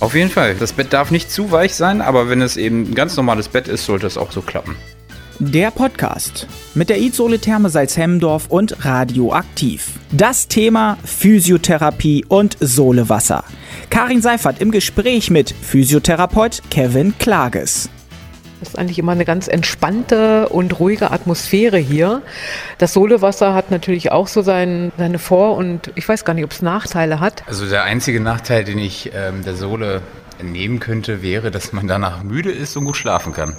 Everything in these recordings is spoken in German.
Auf jeden Fall. Das Bett darf nicht zu weich sein, aber wenn es eben ein ganz normales Bett ist, sollte es auch so klappen. Der Podcast mit der Izole Therme Salzhemmendorf und Radioaktiv. Das Thema Physiotherapie und Sohlewasser. Karin Seifert im Gespräch mit Physiotherapeut Kevin Klages. Das ist eigentlich immer eine ganz entspannte und ruhige Atmosphäre hier. Das Sohlewasser hat natürlich auch so sein, seine Vor- und ich weiß gar nicht, ob es Nachteile hat. Also der einzige Nachteil, den ich ähm, der Sohle entnehmen könnte, wäre, dass man danach müde ist und gut schlafen kann.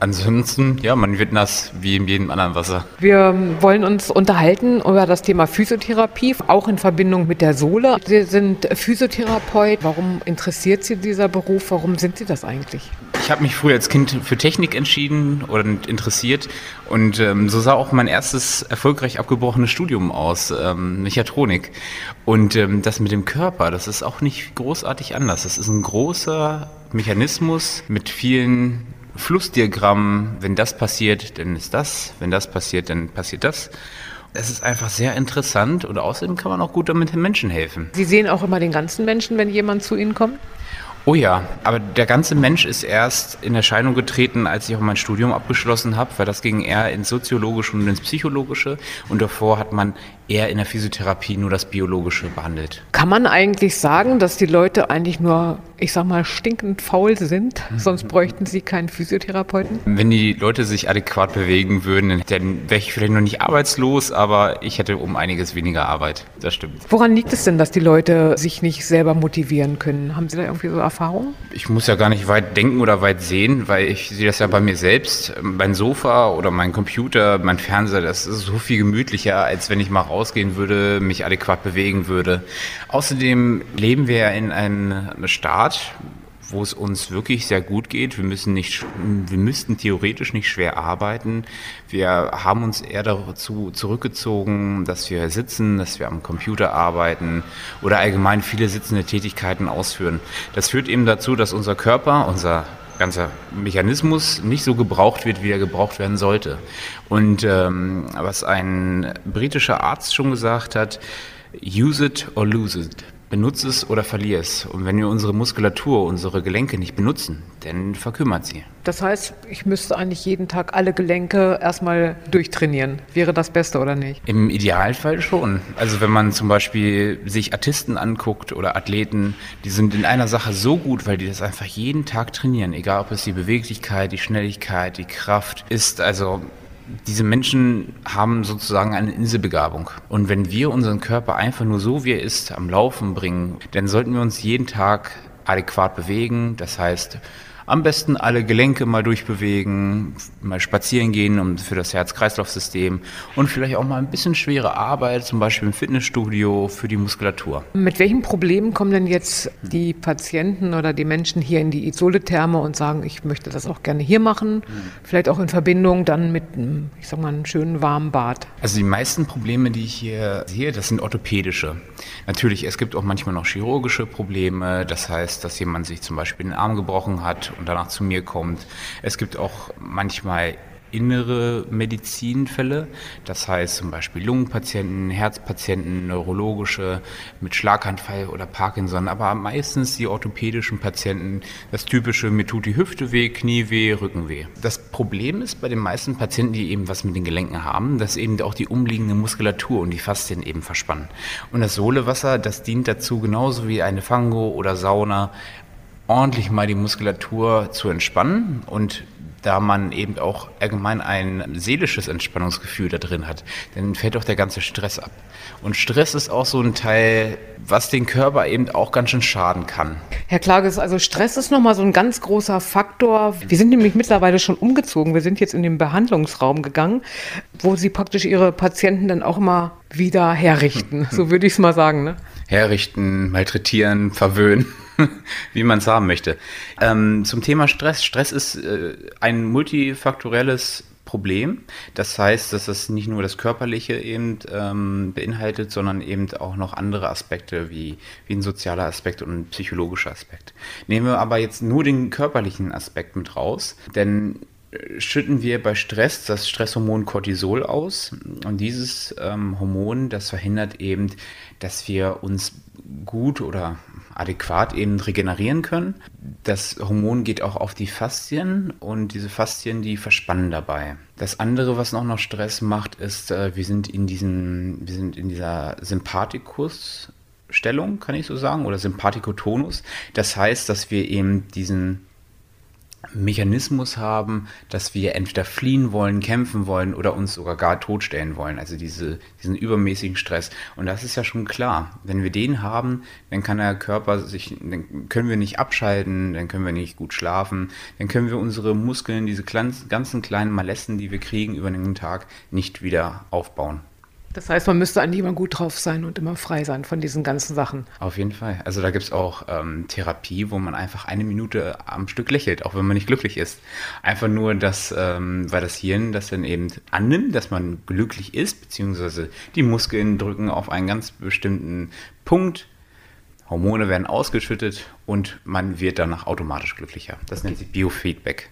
Ansonsten, ja, man wird nass wie in jedem anderen Wasser. Wir wollen uns unterhalten über das Thema Physiotherapie, auch in Verbindung mit der Sohle. Sie sind Physiotherapeut. Warum interessiert Sie dieser Beruf? Warum sind Sie das eigentlich? Ich habe mich früher als Kind für Technik entschieden oder interessiert und ähm, so sah auch mein erstes erfolgreich abgebrochenes Studium aus, ähm, Mechatronik. Und ähm, das mit dem Körper, das ist auch nicht großartig anders. Das ist ein großer Mechanismus mit vielen Flussdiagramm, wenn das passiert, dann ist das, wenn das passiert, dann passiert das. Es ist einfach sehr interessant und außerdem kann man auch gut damit den Menschen helfen. Sie sehen auch immer den ganzen Menschen, wenn jemand zu Ihnen kommt? Oh ja, aber der ganze Mensch ist erst in Erscheinung getreten, als ich auch mein Studium abgeschlossen habe, weil das ging eher ins Soziologische und ins Psychologische und davor hat man eher in der Physiotherapie nur das Biologische behandelt. Kann man eigentlich sagen, dass die Leute eigentlich nur, ich sag mal, stinkend faul sind? Sonst bräuchten sie keinen Physiotherapeuten? Wenn die Leute sich adäquat bewegen würden, dann wäre ich vielleicht noch nicht arbeitslos, aber ich hätte um einiges weniger Arbeit. Das stimmt. Woran liegt es denn, dass die Leute sich nicht selber motivieren können? Haben Sie da irgendwie so Erfahrungen? Ich muss ja gar nicht weit denken oder weit sehen, weil ich sehe das ja bei mir selbst. Mein Sofa oder mein Computer, mein Fernseher, das ist so viel gemütlicher, als wenn ich mal rausgehen würde, mich adäquat bewegen würde. Außerdem leben wir ja in einem Staat, wo es uns wirklich sehr gut geht. Wir müssen nicht, wir müssten theoretisch nicht schwer arbeiten. Wir haben uns eher dazu zurückgezogen, dass wir sitzen, dass wir am Computer arbeiten oder allgemein viele sitzende Tätigkeiten ausführen. Das führt eben dazu, dass unser Körper, unser ganzer Mechanismus nicht so gebraucht wird, wie er gebraucht werden sollte. Und ähm, was ein britischer Arzt schon gesagt hat, use it or lose it. Benutze es oder verliere es. Und wenn wir unsere Muskulatur, unsere Gelenke nicht benutzen, dann verkümmert sie. Das heißt, ich müsste eigentlich jeden Tag alle Gelenke erstmal durchtrainieren. Wäre das Beste oder nicht? Im Idealfall schon. Also wenn man zum Beispiel sich Artisten anguckt oder Athleten, die sind in einer Sache so gut, weil die das einfach jeden Tag trainieren. Egal ob es die Beweglichkeit, die Schnelligkeit, die Kraft ist. Also diese Menschen haben sozusagen eine Inselbegabung. Und wenn wir unseren Körper einfach nur so, wie er ist, am Laufen bringen, dann sollten wir uns jeden Tag adäquat bewegen. Das heißt, am besten alle Gelenke mal durchbewegen, mal spazieren gehen um, für das Herz-Kreislauf-System und vielleicht auch mal ein bisschen schwere Arbeit, zum Beispiel im Fitnessstudio für die Muskulatur. Mit welchen Problemen kommen denn jetzt die Patienten oder die Menschen hier in die Isole-Therme und sagen, ich möchte das auch gerne hier machen? Vielleicht auch in Verbindung dann mit, einem, ich sag mal, einem schönen warmen Bad. Also die meisten Probleme, die ich hier sehe, das sind orthopädische. Natürlich, es gibt auch manchmal noch chirurgische Probleme. Das heißt, dass jemand sich zum Beispiel den Arm gebrochen hat und danach zu mir kommt. Es gibt auch manchmal innere Medizinfälle, das heißt zum Beispiel Lungenpatienten, Herzpatienten, neurologische mit Schlaganfall oder Parkinson, aber meistens die orthopädischen Patienten, das typische, mir tut die Hüfte weh, Knie weh, Rücken weh. Das Problem ist bei den meisten Patienten, die eben was mit den Gelenken haben, dass eben auch die umliegende Muskulatur und die Faszien eben verspannen. Und das Sohlewasser, das dient dazu genauso wie eine Fango oder Sauna, ordentlich mal die Muskulatur zu entspannen und da man eben auch allgemein ein seelisches Entspannungsgefühl da drin hat, dann fällt auch der ganze Stress ab. Und Stress ist auch so ein Teil, was den Körper eben auch ganz schön schaden kann. Herr Klages, also Stress ist nochmal so ein ganz großer Faktor. Wir sind nämlich mittlerweile schon umgezogen. Wir sind jetzt in den Behandlungsraum gegangen, wo Sie praktisch Ihre Patienten dann auch immer wieder herrichten. So würde ich es mal sagen. Ne? Herrichten, malträtieren, verwöhnen. wie man es haben möchte. Ähm, zum Thema Stress. Stress ist äh, ein multifaktorelles Problem. Das heißt, dass es nicht nur das Körperliche eben ähm, beinhaltet, sondern eben auch noch andere Aspekte wie, wie ein sozialer Aspekt und ein psychologischer Aspekt. Nehmen wir aber jetzt nur den körperlichen Aspekt mit raus, denn schütten wir bei Stress das Stresshormon Cortisol aus und dieses ähm, Hormon, das verhindert eben, dass wir uns gut oder adäquat eben regenerieren können. Das Hormon geht auch auf die Faszien und diese Faszien, die verspannen dabei. Das andere, was noch noch Stress macht, ist, äh, wir sind in diesen, wir sind in dieser Sympathikus Stellung, kann ich so sagen, oder Sympathikotonus. Das heißt, dass wir eben diesen Mechanismus haben, dass wir entweder fliehen wollen, kämpfen wollen oder uns sogar gar totstellen wollen. Also diese, diesen übermäßigen Stress. Und das ist ja schon klar. Wenn wir den haben, dann kann der Körper sich, dann können wir nicht abschalten, dann können wir nicht gut schlafen, dann können wir unsere Muskeln, diese ganzen kleinen Malessen, die wir kriegen über den Tag, nicht wieder aufbauen. Das heißt, man müsste eigentlich immer gut drauf sein und immer frei sein von diesen ganzen Sachen. Auf jeden Fall. Also da gibt es auch ähm, Therapie, wo man einfach eine Minute am Stück lächelt, auch wenn man nicht glücklich ist. Einfach nur, dass, ähm, weil das Hirn das dann eben annimmt, dass man glücklich ist, beziehungsweise die Muskeln drücken auf einen ganz bestimmten Punkt. Hormone werden ausgeschüttet und man wird danach automatisch glücklicher. Das nennt sich Biofeedback.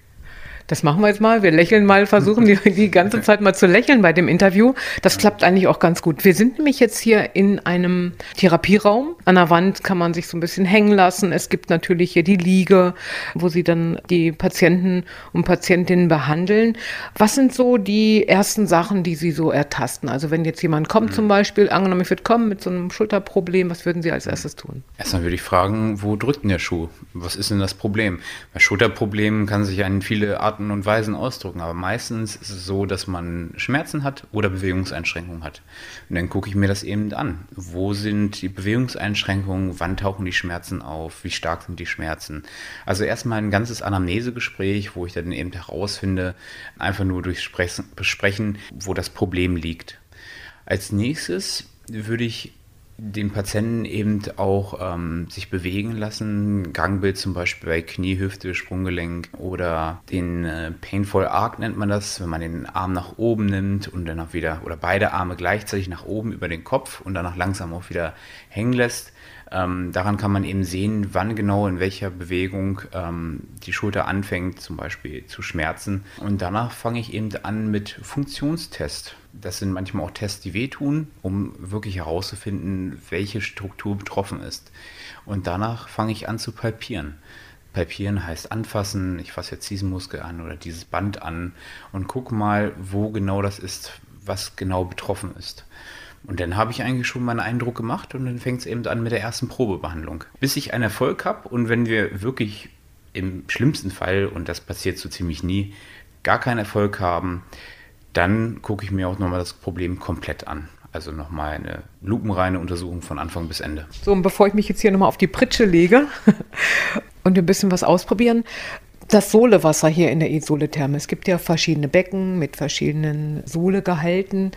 Das machen wir jetzt mal. Wir lächeln mal, versuchen die, die ganze Zeit mal zu lächeln bei dem Interview. Das klappt eigentlich auch ganz gut. Wir sind nämlich jetzt hier in einem Therapieraum. An der Wand kann man sich so ein bisschen hängen lassen. Es gibt natürlich hier die Liege, wo sie dann die Patienten und Patientinnen behandeln. Was sind so die ersten Sachen, die Sie so ertasten? Also wenn jetzt jemand kommt mhm. zum Beispiel, angenommen, ich würde kommen mit so einem Schulterproblem, was würden Sie als erstes tun? Erstmal würde ich fragen, wo drückt denn der Schuh? Was ist denn das Problem? Bei Schulterproblemen kann sich in viele Arten Arten und Weisen ausdrücken, aber meistens ist es so, dass man Schmerzen hat oder Bewegungseinschränkungen hat. Und dann gucke ich mir das eben an. Wo sind die Bewegungseinschränkungen? Wann tauchen die Schmerzen auf? Wie stark sind die Schmerzen? Also erstmal ein ganzes Anamnesegespräch, wo ich dann eben herausfinde, einfach nur durch Besprechen, wo das Problem liegt. Als nächstes würde ich den Patienten eben auch ähm, sich bewegen lassen. Gangbild zum Beispiel bei Knie, Hüfte, Sprunggelenk oder den äh, Painful Arc nennt man das, wenn man den Arm nach oben nimmt und dann auch wieder oder beide Arme gleichzeitig nach oben über den Kopf und danach langsam auch wieder hängen lässt. Ähm, daran kann man eben sehen, wann genau in welcher Bewegung ähm, die Schulter anfängt, zum Beispiel zu schmerzen. Und danach fange ich eben an mit Funktionstest. Das sind manchmal auch Tests, die wehtun, um wirklich herauszufinden, welche Struktur betroffen ist. Und danach fange ich an zu palpieren. Palpieren heißt anfassen, ich fasse jetzt diesen Muskel an oder dieses Band an und gucke mal, wo genau das ist, was genau betroffen ist. Und dann habe ich eigentlich schon meinen Eindruck gemacht und dann fängt es eben an mit der ersten Probebehandlung. Bis ich einen Erfolg habe und wenn wir wirklich im schlimmsten Fall, und das passiert so ziemlich nie, gar keinen Erfolg haben, dann gucke ich mir auch nochmal das Problem komplett an. Also nochmal eine lupenreine Untersuchung von Anfang bis Ende. So, und bevor ich mich jetzt hier nochmal auf die Pritsche lege und ein bisschen was ausprobieren, das Sohlewasser hier in der Isole-Therme. Es gibt ja verschiedene Becken mit verschiedenen Sohlegehalten.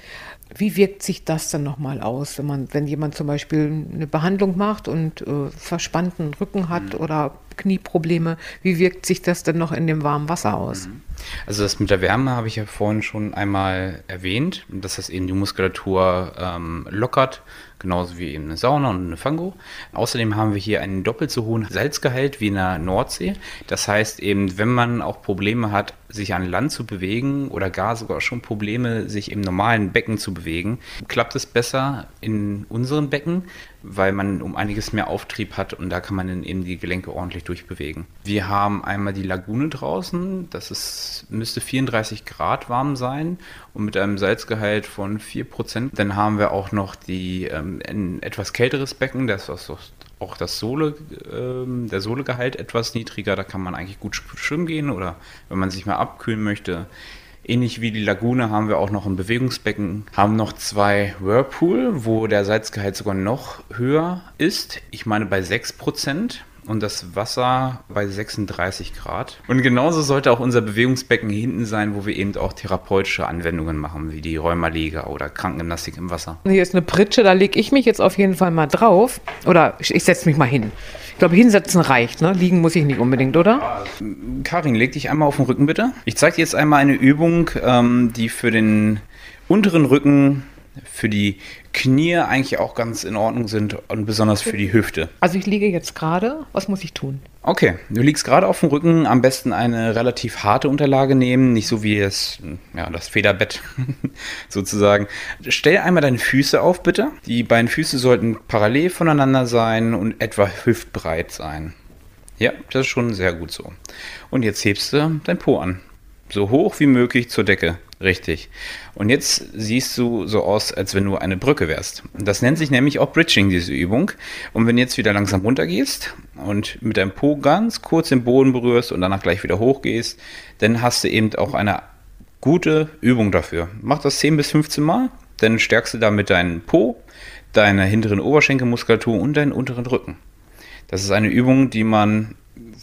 Wie wirkt sich das dann nochmal aus, wenn man, wenn jemand zum Beispiel eine Behandlung macht und äh, verspannten Rücken hat mhm. oder Knieprobleme, wie wirkt sich das denn noch in dem warmen Wasser aus? Mhm. Also das mit der Wärme habe ich ja vorhin schon einmal erwähnt, dass das eben die Muskulatur ähm, lockert, genauso wie eben eine Sauna und eine Fango. Außerdem haben wir hier einen doppelt so hohen Salzgehalt wie in der Nordsee. Das heißt eben, wenn man auch Probleme hat, sich an Land zu bewegen oder gar sogar schon Probleme, sich im normalen Becken zu bewegen, klappt es besser in unseren Becken, weil man um einiges mehr Auftrieb hat und da kann man dann eben die Gelenke ordentlich durchbewegen. Wir haben einmal die Lagune draußen, das ist, müsste 34 Grad warm sein und mit einem Salzgehalt von 4%. Dann haben wir auch noch die, ähm, ein etwas kälteres Becken, das ist auch das Sohle, ähm, der Sohlegehalt etwas niedriger, da kann man eigentlich gut schwimmen gehen oder wenn man sich mal abkühlen möchte, Ähnlich wie die Lagune haben wir auch noch ein Bewegungsbecken, haben noch zwei Whirlpool, wo der Salzgehalt sogar noch höher ist. Ich meine bei 6% und das Wasser bei 36 Grad. Und genauso sollte auch unser Bewegungsbecken hinten sein, wo wir eben auch therapeutische Anwendungen machen, wie die Rheumaliga oder Krankengymnastik im Wasser. Hier ist eine Pritsche, da lege ich mich jetzt auf jeden Fall mal drauf. Oder ich setze mich mal hin. Ich glaube, hinsetzen reicht, ne? Liegen muss ich nicht unbedingt, oder? Karin, leg dich einmal auf den Rücken, bitte. Ich zeige dir jetzt einmal eine Übung, ähm, die für den unteren Rücken für die Knie eigentlich auch ganz in Ordnung sind und besonders für die Hüfte. Also ich liege jetzt gerade, was muss ich tun? Okay, du liegst gerade auf dem Rücken, am besten eine relativ harte Unterlage nehmen, nicht so wie das, ja, das Federbett sozusagen. Stell einmal deine Füße auf, bitte. Die beiden Füße sollten parallel voneinander sein und etwa hüftbreit sein. Ja, das ist schon sehr gut so. Und jetzt hebst du dein Po an. So hoch wie möglich zur Decke. Richtig. Und jetzt siehst du so aus, als wenn du eine Brücke wärst. Das nennt sich nämlich auch Bridging, diese Übung. Und wenn du jetzt wieder langsam runtergehst und mit deinem Po ganz kurz den Boden berührst und danach gleich wieder hochgehst, dann hast du eben auch eine gute Übung dafür. Mach das 10 bis 15 Mal, dann stärkst du damit deinen Po, deine hinteren Oberschenkelmuskulatur und deinen unteren Rücken. Das ist eine Übung, die man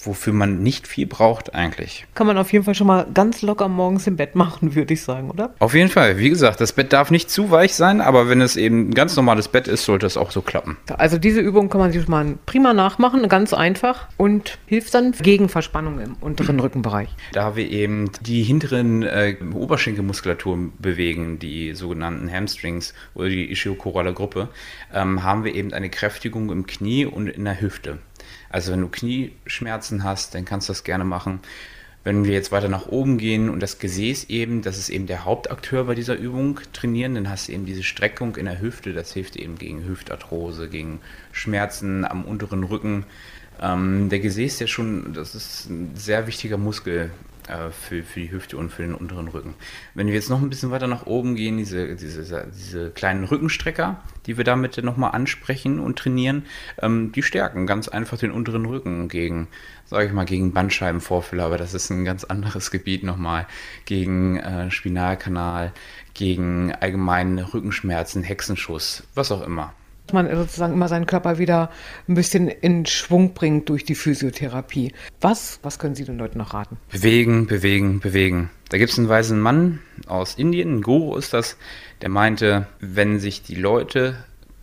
wofür man nicht viel braucht eigentlich. Kann man auf jeden Fall schon mal ganz locker morgens im Bett machen, würde ich sagen, oder? Auf jeden Fall. Wie gesagt, das Bett darf nicht zu weich sein, aber wenn es eben ein ganz normales Bett ist, sollte es auch so klappen. Also diese Übung kann man sich mal prima nachmachen, ganz einfach und hilft dann gegen Verspannung im unteren Rückenbereich. Da wir eben die hinteren äh, Oberschenkelmuskulatur bewegen, die sogenannten Hamstrings oder die Ischiochorale Gruppe, ähm, haben wir eben eine Kräftigung im Knie und in der Hüfte. Also wenn du Knieschmerzen hast, dann kannst du das gerne machen. Wenn wir jetzt weiter nach oben gehen und das Gesäß eben, das ist eben der Hauptakteur bei dieser Übung trainieren, dann hast du eben diese Streckung in der Hüfte, das hilft eben gegen Hüftarthrose, gegen Schmerzen am unteren Rücken. Ähm, der Gesäß, der schon, das ist ein sehr wichtiger Muskel für, für die Hüfte und für den unteren Rücken. Wenn wir jetzt noch ein bisschen weiter nach oben gehen, diese, diese, diese kleinen Rückenstrecker, die wir damit nochmal ansprechen und trainieren, ähm, die stärken ganz einfach den unteren Rücken gegen, sage ich mal, gegen Bandscheibenvorfälle, aber das ist ein ganz anderes Gebiet nochmal, gegen äh, Spinalkanal, gegen allgemeine Rückenschmerzen, Hexenschuss, was auch immer man sozusagen immer seinen Körper wieder ein bisschen in Schwung bringt durch die Physiotherapie. Was, was können Sie den Leuten noch raten? Bewegen, bewegen, bewegen. Da gibt es einen weisen Mann aus Indien, ein Guru ist das, der meinte, wenn sich die Leute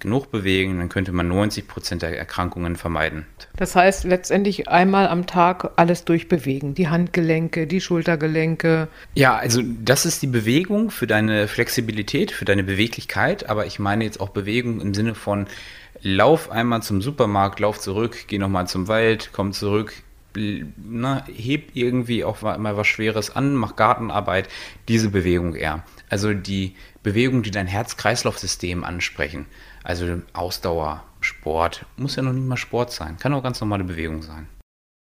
genug bewegen, dann könnte man 90 Prozent der Erkrankungen vermeiden. Das heißt letztendlich einmal am Tag alles durchbewegen. Die Handgelenke, die Schultergelenke. Ja, also das ist die Bewegung für deine Flexibilität, für deine Beweglichkeit. Aber ich meine jetzt auch Bewegung im Sinne von Lauf einmal zum Supermarkt, lauf zurück, geh nochmal zum Wald, komm zurück, ne, heb irgendwie auch mal was Schweres an, mach Gartenarbeit, diese Bewegung eher. Also die Bewegung, die dein Herz-Kreislauf-System ansprechen. Also Ausdauer, Sport, muss ja noch nicht mal Sport sein, kann auch ganz normale Bewegung sein.